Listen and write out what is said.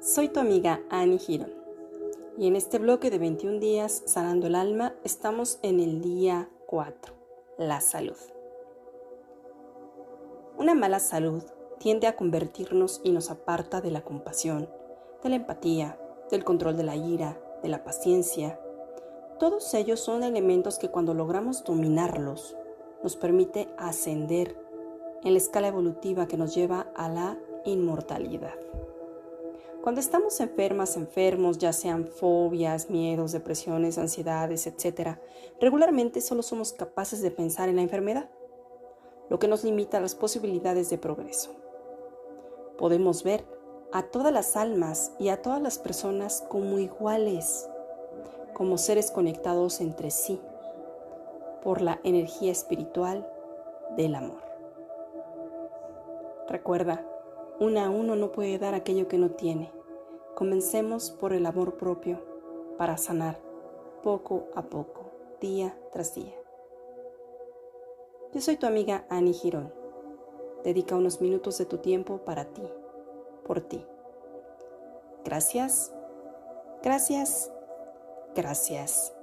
Soy tu amiga Annie Giron y en este bloque de 21 días sanando el alma estamos en el día 4, la salud. Una mala salud tiende a convertirnos y nos aparta de la compasión, de la empatía, del control de la ira, de la paciencia. Todos ellos son elementos que cuando logramos dominarlos nos permite ascender en la escala evolutiva que nos lleva a la inmortalidad. Cuando estamos enfermas, enfermos, ya sean fobias, miedos, depresiones, ansiedades, etc., regularmente solo somos capaces de pensar en la enfermedad, lo que nos limita las posibilidades de progreso. Podemos ver a todas las almas y a todas las personas como iguales, como seres conectados entre sí por la energía espiritual del amor. Recuerda, uno a uno no puede dar aquello que no tiene. Comencemos por el amor propio para sanar poco a poco, día tras día. Yo soy tu amiga Annie Girón. Dedica unos minutos de tu tiempo para ti, por ti. Gracias, gracias, gracias.